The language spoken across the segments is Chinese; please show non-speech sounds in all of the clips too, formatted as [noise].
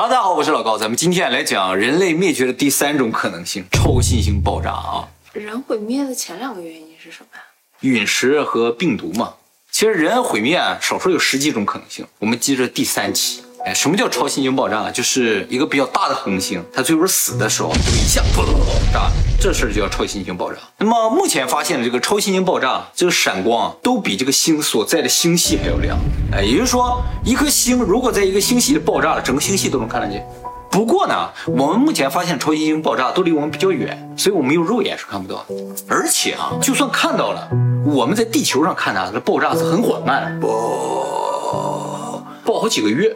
哈喽，大家好，我是老高，咱们今天来讲人类灭绝的第三种可能性——超新星爆炸啊！人毁灭的前两个原因是什么呀？陨石和病毒嘛。其实人毁灭啊，少说有十几种可能性。我们接着第三期。哎，什么叫超新星爆炸？就是一个比较大的恒星，它最后死的时候就一下爆炸，这事儿就叫超新星爆炸。那么目前发现的这个超新星爆炸，这个闪光都比这个星所在的星系还要亮。哎，也就是说，一颗星如果在一个星系里爆炸了，整个星系都能看得见。不过呢，我们目前发现超新星爆炸都离我们比较远，所以我们用肉眼是看不到的。而且啊，就算看到了，我们在地球上看它，这爆炸是很缓慢，爆爆好几个月。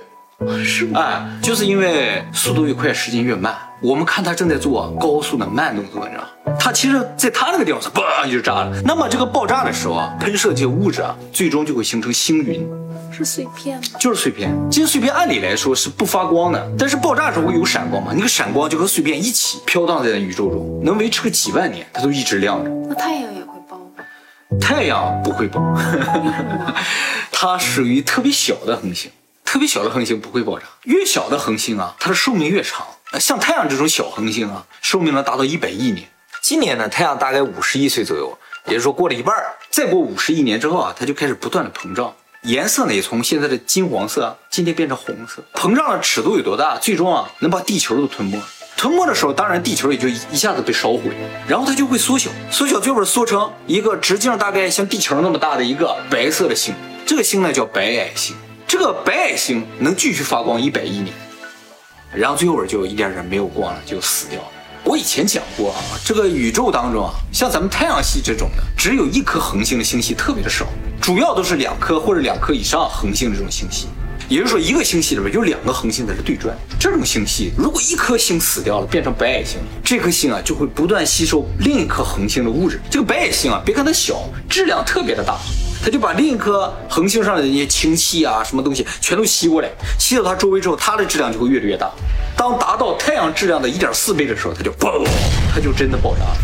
是吗？哎，就是因为速度越快，时间越慢。我们看它正在做高速的慢动作，你知道它其实，在它那个地方是嘣就炸了。那么这个爆炸的时候啊，喷射这些物质啊，最终就会形成星云，是碎片吗？就是碎片。这些碎片按理来说是不发光的，但是爆炸的时候会有闪光嘛？那个闪光就和碎片一起飘荡在宇宙中，能维持个几万年，它都一直亮着。那太阳也会爆吗？太阳不会爆，[laughs] 它属于特别小的恒星。特别小的恒星不会爆炸，越小的恒星啊，它的寿命越长。像太阳这种小恒星啊，寿命能达到一百亿年。今年呢，太阳大概五十亿岁左右，也就是说过了一半儿再过五十亿年之后啊，它就开始不断的膨胀，颜色呢也从现在的金黄色今天变成红色。膨胀的尺度有多大？最终啊，能把地球都吞没。吞没的时候，当然地球也就一下子被烧毁，然后它就会缩小，缩小最后缩成一个直径大概像地球那么大的一个白色的星。这个星呢叫白矮星。这个白矮星能继续发光一百亿年，然后最后就一点点没有光了，就死掉了。我以前讲过啊，这个宇宙当中啊，像咱们太阳系这种的，只有一颗恒星的星系特别的少，主要都是两颗或者两颗以上恒星的这种星系。也就是说，一个星系里面有两个恒星在这对转。这种星系如果一颗星死掉了，变成白矮星，这颗星啊就会不断吸收另一颗恒星的物质。这个白矮星啊，别看它小，质量特别的大。它就把另一颗恒星上的那些氢气啊，什么东西全都吸过来，吸到它周围之后，它的质量就会越来越大。当达到太阳质量的一点四倍的时候，它就嘣，它就真的爆炸了。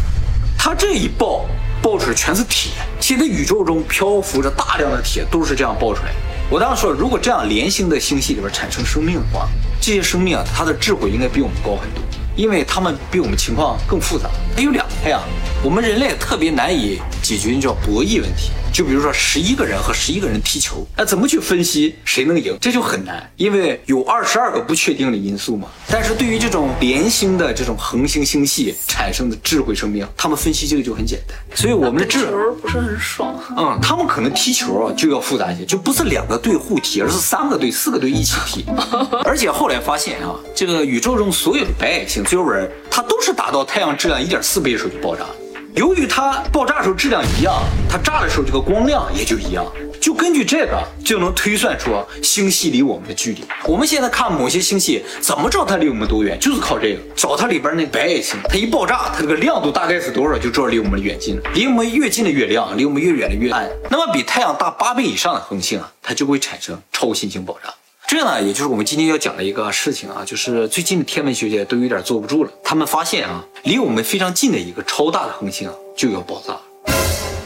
它这一爆，爆出来全是铁。现在宇宙中漂浮着大量的铁，都是这样爆出来。我当时说，如果这样连星的星系里边产生生命的话，这些生命啊，它的智慧应该比我们高很多，因为它们比我们情况更复杂。它有两个太阳，我们人类特别难以解决，叫博弈问题。就比如说十一个人和十一个人踢球，那怎么去分析谁能赢？这就很难，因为有二十二个不确定的因素嘛。但是对于这种连星的这种恒星星系产生的智慧生命，他们分析这个就很简单。所以我们的智球不是很爽。嗯，他们可能踢球啊就要复杂一些，就不是两个队互踢，而是三个队、四个队一起踢。[laughs] 而且后来发现啊，这个宇宙中所有的白矮星最后人它都是达到太阳质量一点四倍的时候就爆炸。由于它爆炸的时候质量一样，它炸的时候这个光亮也就一样，就根据这个就能推算出星系离我们的距离。我们现在看某些星系，怎么知道它离我们多远？就是靠这个，找它里边那白矮星，它一爆炸，它这个亮度大概是多少，就知道离我们远近了。离我们越近的越亮，离我们越远的越暗。那么比太阳大八倍以上的恒星啊，它就会产生超新星爆炸。这呢，也就是我们今天要讲的一个事情啊，就是最近的天文学界都有点坐不住了。他们发现啊，离我们非常近的一个超大的恒星啊，就要爆炸。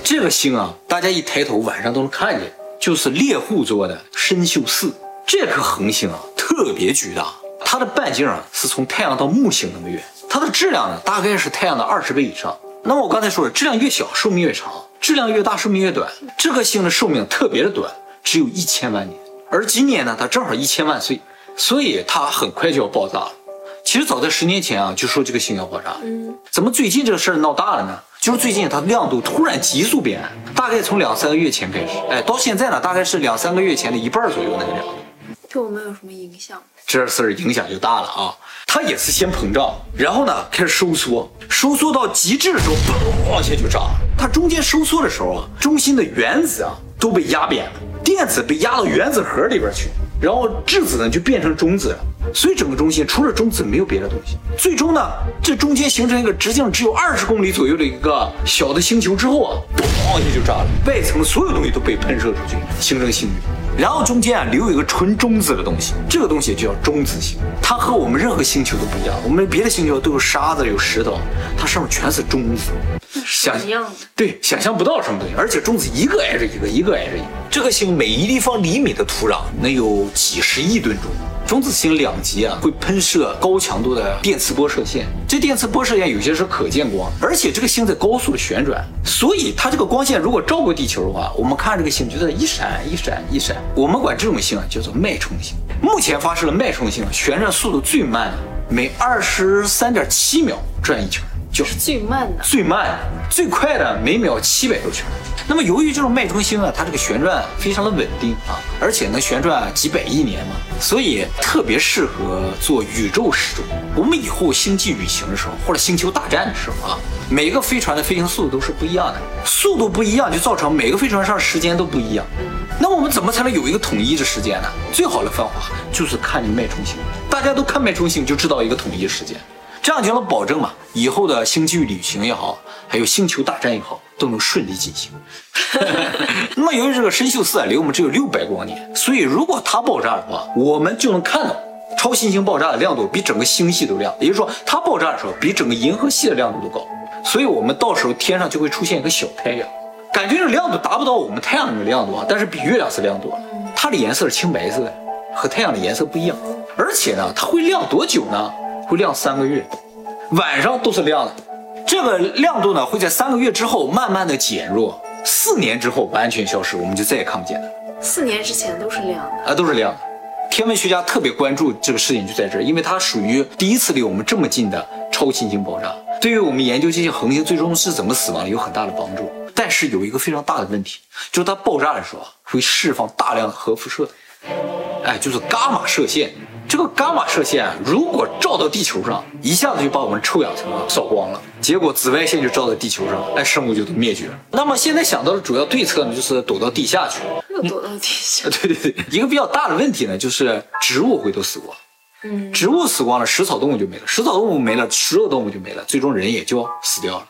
这个星啊，大家一抬头晚上都能看见，就是猎户座的参宿四。这颗恒星啊，特别巨大，它的半径啊是从太阳到木星那么远，它的质量呢大概是太阳的二十倍以上。那么我刚才说了，质量越小寿命越长，质量越大寿命越短。这颗星的寿命特别的短，只有一千万年。而今年呢，它正好一千万岁，所以它很快就要爆炸了。其实早在十年前啊，就说这个星耀爆炸。嗯，怎么最近这个事儿闹大了呢？就是最近它亮度突然急速变暗，大概从两三个月前开始，哎，到现在呢，大概是两三个月前的一半左右那个亮度。对我们有什么影响？这事儿影响就大了啊！它也是先膨胀，然后呢开始收缩，收缩到极致的时候，嘣，往下就炸。它中间收缩的时候啊，中心的原子啊都被压扁了。电子被压到原子核里边去，然后质子呢就变成中子了，所以整个中心除了中子没有别的东西。最终呢，这中间形成一个直径只有二十公里左右的一个小的星球之后啊，嘣一下就炸了，外层所有东西都被喷射出去，形成星云。然后中间啊留有一个纯中子的东西，这个东西就叫中子星。它和我们任何星球都不一样，我们别的星球都有沙子有石头，它上面全是中子。想象对，想象不到什么东西，而且中子一个挨着一个，一个挨着一个。这个星每一立方厘米的土壤能有几十亿吨重，中子星两极啊会喷射高强度的电磁波射线，这电磁波射线有些是可见光，而且这个星在高速的旋转，所以它这个光线如果照过地球的话，我们看这个星就在一闪一闪一闪，我们管这种星啊叫做脉冲星。目前发射的脉冲星旋转速度最慢的，每二十三点七秒转一圈。就是最慢的，最慢、最快的每秒七百多圈。那么由于这种脉冲星啊，它这个旋转非常的稳定啊，而且能旋转几百亿年嘛，所以特别适合做宇宙时钟。我们以后星际旅行的时候，或者星球大战的时候啊，每个飞船的飞行速度都是不一样的，速度不一样就造成每个飞船上时间都不一样。那我们怎么才能有一个统一的时间呢？最好的方法就是看你脉冲星，大家都看脉冲星就知道一个统一时间。这样就能保证嘛，以后的星际旅行也好，还有星球大战也好，都能顺利进行。[laughs] 那么由于这个参宿四啊离我们只有六百光年，所以如果它爆炸的话，我们就能看到超新星爆炸的亮度比整个星系都亮，也就是说它爆炸的时候比整个银河系的亮度都高。所以我们到时候天上就会出现一个小太阳，感觉这亮度达不到我们太阳那个亮度啊，但是比月亮是亮度，它的颜色是青白色的，和太阳的颜色不一样。而且呢，它会亮多久呢？会亮三个月，晚上都是亮的。这个亮度呢会在三个月之后慢慢的减弱，四年之后完全消失，我们就再也看不见了。四年之前都是亮的啊，都是亮的。天文学家特别关注这个事情就在这儿，因为它属于第一次离我们这么近的超新星爆炸，对于我们研究这些恒星最终是怎么死亡有很大的帮助。但是有一个非常大的问题，就是它爆炸的时候会释放大量的核辐射，哎，就是伽马射线。这个伽马射线如果照到地球上，一下子就把我们臭氧层扫光了，结果紫外线就照在地球上，哎，生物就都灭绝了。那么现在想到的主要对策呢，就是躲到地下去。又躲到地下？[laughs] 对对对，一个比较大的问题呢，就是植物会都死光。嗯，植物死光了，食草动物就没了，食草动物没了，食肉动物就没了，最终人也就死掉了。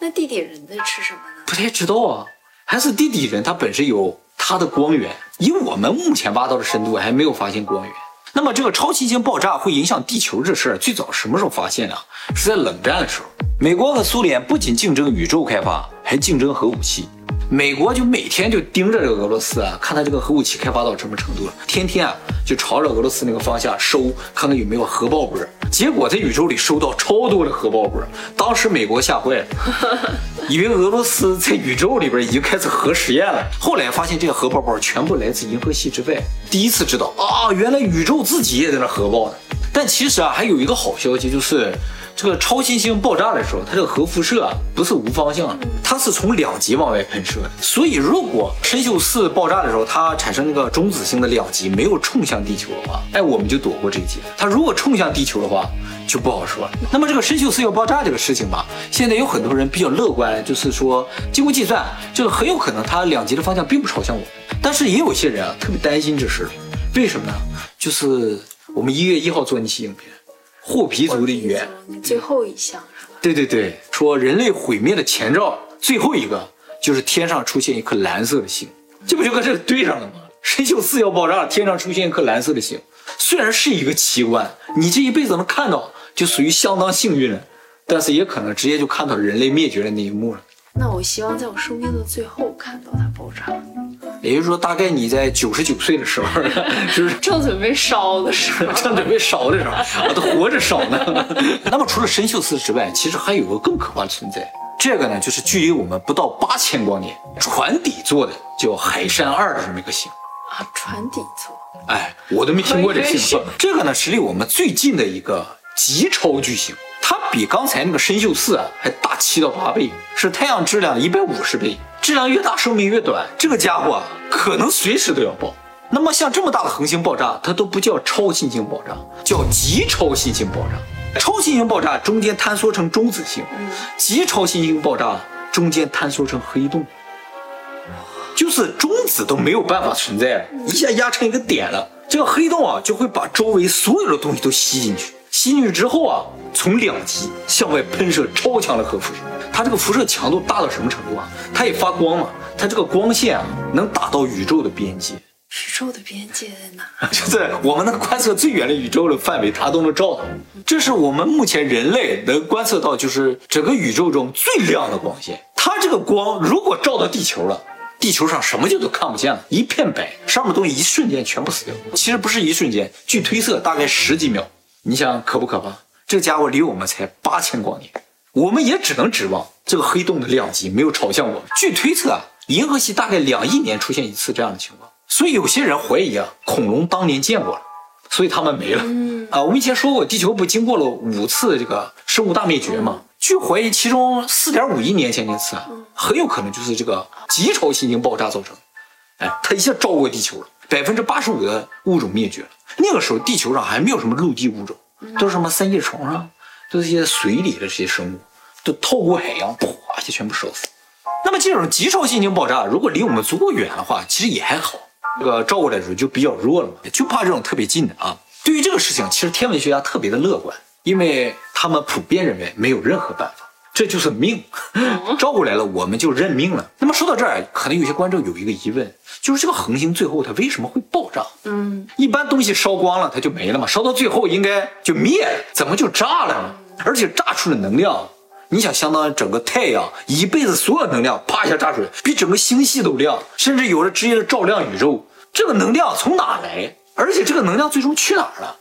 那地底人在吃什么呢？不太知道啊，还是地底人他本身有他的光源，以我们目前挖到的深度还没有发现光源。那么这个超新星爆炸会影响地球这事儿，最早什么时候发现的？是在冷战的时候，美国和苏联不仅竞争宇宙开发，还竞争核武器。美国就每天就盯着这个俄罗斯啊，看他这个核武器开发到什么程度了，天天啊就朝着俄罗斯那个方向收，看看有没有核爆波。结果在宇宙里收到超多的核爆波，当时美国吓坏了，以为俄罗斯在宇宙里边已经开始核实验了。后来发现这些核爆波全部来自银河系之外，第一次知道啊，原来宇宙自己也在那核爆呢。但其实啊，还有一个好消息就是。这个超新星爆炸的时候，它这个核辐射啊不是无方向，它是从两极往外喷射的。所以如果参宿四爆炸的时候，它产生那个中子星的两极没有冲向地球的话，哎，我们就躲过这一劫。它如果冲向地球的话，就不好说了。那么这个参宿四要爆炸这个事情吧，现在有很多人比较乐观，就是说经过计算，这个很有可能它两极的方向并不朝向我们。但是也有些人啊特别担心这事，为什么呢？就是我们一月一号做那期影片。霍皮族的语言，最后一项是吧？对对对，说人类毁灭的前兆，最后一个就是天上出现一颗蓝色的星，这不就跟这个对上了吗？神秀四要爆炸，天上出现一颗蓝色的星，虽然是一个奇观，你这一辈子能看到，就属于相当幸运了，但是也可能直接就看到人类灭绝的那一幕了。那我希望在我生命的最后看到它爆炸。也就是说，大概你在九十九岁的时候，是不 [laughs] 是正准备烧的时候？正准备烧的时候，我都活着烧呢。[laughs] 那么，除了神秀四之外，其实还有个更可怕的存在。这个呢，就是距离我们不到八千光年，船底座的叫海山二的这么一个星啊。船底座？哎，我都没听过这星。这个呢，是离我们最近的一个极超巨星，它比刚才那个神秀四啊还大七到八倍，是太阳质量的一百五十倍。质量越大，寿命越短。这个家伙啊可能随时都要爆。那么像这么大的恒星爆炸，它都不叫超新星爆炸，叫极超新星爆炸。超新星爆炸中间坍缩成中子星，极超新星爆炸中间坍缩成黑洞，就是中子都没有办法存在了，一下压成一个点了。这个黑洞啊，就会把周围所有的东西都吸进去。吸进去之后啊，从两极向外喷射超强的核辐射。它这个辐射强度大到什么程度啊？它也发光嘛？它这个光线啊，能打到宇宙的边界。宇宙的边界在哪？[laughs] 就在我们能观测最远的宇宙的范围，它都能照到。这是我们目前人类能观测到，就是整个宇宙中最亮的光线。它这个光如果照到地球了，地球上什么就都看不见了，一片白，上面东西一瞬间全部死掉。其实不是一瞬间，据推测大概十几秒。你想可不可怕？这家伙离我们才八千光年，我们也只能指望这个黑洞的量级没有朝向我们。据推测啊，银河系大概两亿年出现一次这样的情况，所以有些人怀疑啊，恐龙当年见过了，所以他们没了。啊，我们以前说过，地球不经过了五次这个生物大灭绝吗？据怀疑，其中四点五亿年前那次啊，很有可能就是这个极超新星爆炸造成。哎，它一下照过地球了，百分之八十五的物种灭绝了。那个时候地球上还没有什么陆地物种，都是什么三叶虫啊，都是一些水里的这些生物，都透过海洋，哗就全部烧死。那么这种极超新星爆炸，如果离我们足够远的话，其实也还好，这个照过来的时候就比较弱了嘛，就怕这种特别近的啊。对于这个事情，其实天文学家特别的乐观。因为他们普遍认为没有任何办法，这就是命，照过来了，我们就认命了。那么说到这儿，可能有些观众有一个疑问，就是这个恒星最后它为什么会爆炸？嗯，一般东西烧光了它就没了嘛，烧到最后应该就灭了，怎么就炸了呢？而且炸出的能量，你想相当于整个太阳一辈子所有能量，啪一下炸出来，比整个星系都亮，甚至有的直接照亮宇宙。这个能量从哪来？而且这个能量最终去哪儿了？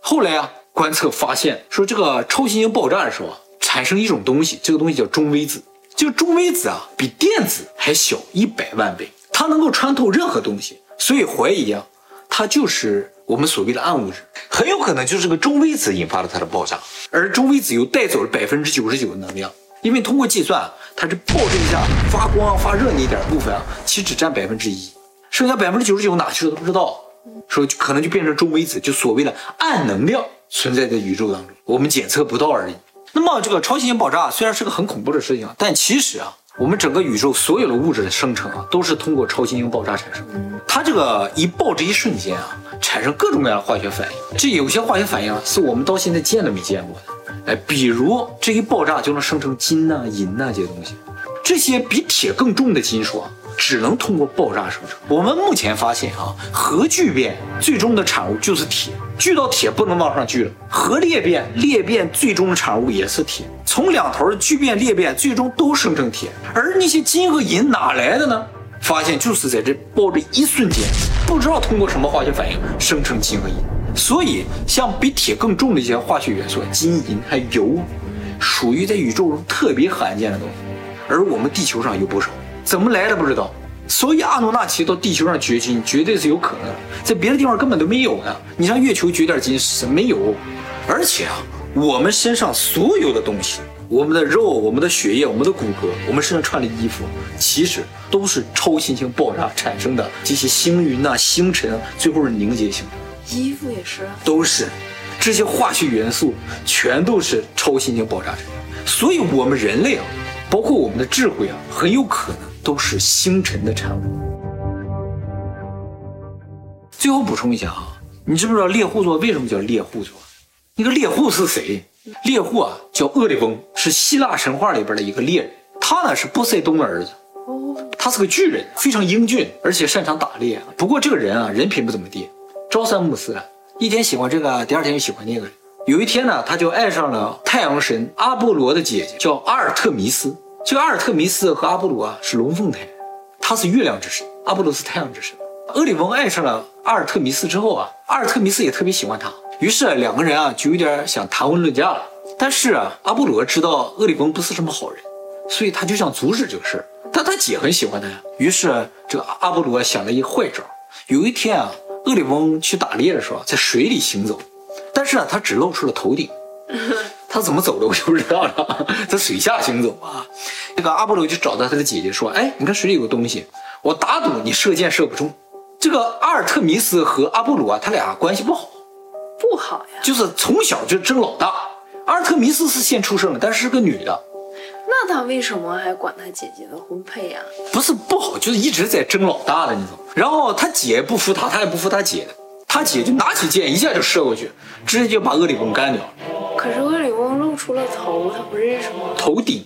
后来啊。观测发现，说这个超新星爆炸的时候啊，产生一种东西，这个东西叫中微子。这个中微子啊，比电子还小一百万倍，它能够穿透任何东西，所以怀疑啊，它就是我们所谓的暗物质，很有可能就是个中微子引发了它的爆炸，而中微子又带走了百分之九十九的能量，因为通过计算，它这爆这一下发光发热那一点部分啊，其实只占百分之一，剩下百分之九十九哪去了都不知道，说可能就变成中微子，就所谓的暗能量。存在在宇宙当中，我们检测不到而已。那么这个超新星爆炸虽然是个很恐怖的事情，但其实啊，我们整个宇宙所有的物质的生成啊，都是通过超新星爆炸产生的。它这个一爆这一瞬间啊，产生各种各样的化学反应。这有些化学反应啊，是我们到现在见都没见过的。哎，比如这一爆炸就能生成金呐、银呐这些东西，这些比铁更重的金属啊。只能通过爆炸生成。我们目前发现啊，核聚变最终的产物就是铁，聚到铁不能往上聚了。核裂变，裂变最终的产物也是铁。从两头聚变裂变，最终都生成铁。而那些金和银哪来的呢？发现就是在这爆的一瞬间，不知道通过什么化学反应生成金和银。所以，像比铁更重的一些化学元素，金银还有油，属于在宇宙中特别罕见的东西。而我们地球上有不少。怎么来的不知道，所以阿努纳奇到地球上掘金绝对是有可能的，在别的地方根本都没有呢。你上月球掘点金是没有，而且啊，我们身上所有的东西，我们的肉、我们的血液、我们的骨骼、我们身上穿的衣服，其实都是超新星爆炸产生的这些星云呐、星辰，最后是凝结型的。衣服也是，都是这些化学元素，全都是超新星爆炸产生。所以，我们人类啊，包括我们的智慧啊，很有可能。都是星辰的产物。最后补充一下啊，你知不知道猎户座为什么叫猎户座？那个猎户是谁？猎户啊，叫厄里翁，是希腊神话里边的一个猎人。他呢是波塞冬的儿子。哦。他是个巨人，非常英俊，而且擅长打猎。不过这个人啊，人品不怎么地，朝三暮四，一天喜欢这个，第二天又喜欢那个。有一天呢，他就爱上了太阳神阿波罗的姐姐，叫阿尔特弥斯。这个阿尔特弥斯和阿波罗啊是龙凤胎，他是月亮之神，阿波罗是太阳之神。厄里翁爱上了阿尔特弥斯之后啊，阿尔特弥斯也特别喜欢他，于是两个人啊就有点想谈婚论嫁了。但是啊，阿波罗知道厄里翁不是什么好人，所以他就想阻止这个事儿。但他姐很喜欢他呀，于是这个阿波罗想了一坏招。有一天啊，厄里翁去打猎的时候在水里行走，但是呢他只露出了头顶。[laughs] 他怎么走的我就不知道了，[laughs] 在水下行走啊。这个阿波罗就找到他的姐姐说：“哎，你看水里有个东西，我打赌你射箭射不中。”这个阿尔特弥斯和阿波罗啊，他俩关系不好，不好呀，就是从小就争老大。阿尔特弥斯是先出生的，但是是个女的。那他为什么还管他姐姐的婚配呀？不是不好，就是一直在争老大的那种。然后他姐不服他，他也不服他姐的，他姐就拿起剑一下就射过去，直接就把厄里翁干掉了。可是厄里翁露出了头，他不认识吗？头顶，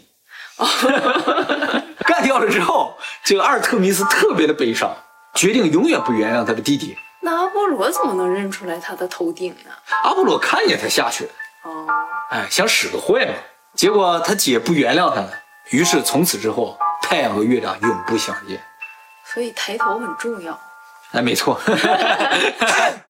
[laughs] 干掉了之后，这个阿尔特弥斯特别的悲伤，决定永远不原谅他的弟弟。那阿波罗怎么能认出来他的头顶呢？阿波罗看见他下去了，哦，哎，想使个坏嘛。结果他姐不原谅他了，于是从此之后，太阳和月亮永不相见。所以抬头很重要。哎，没错。[laughs]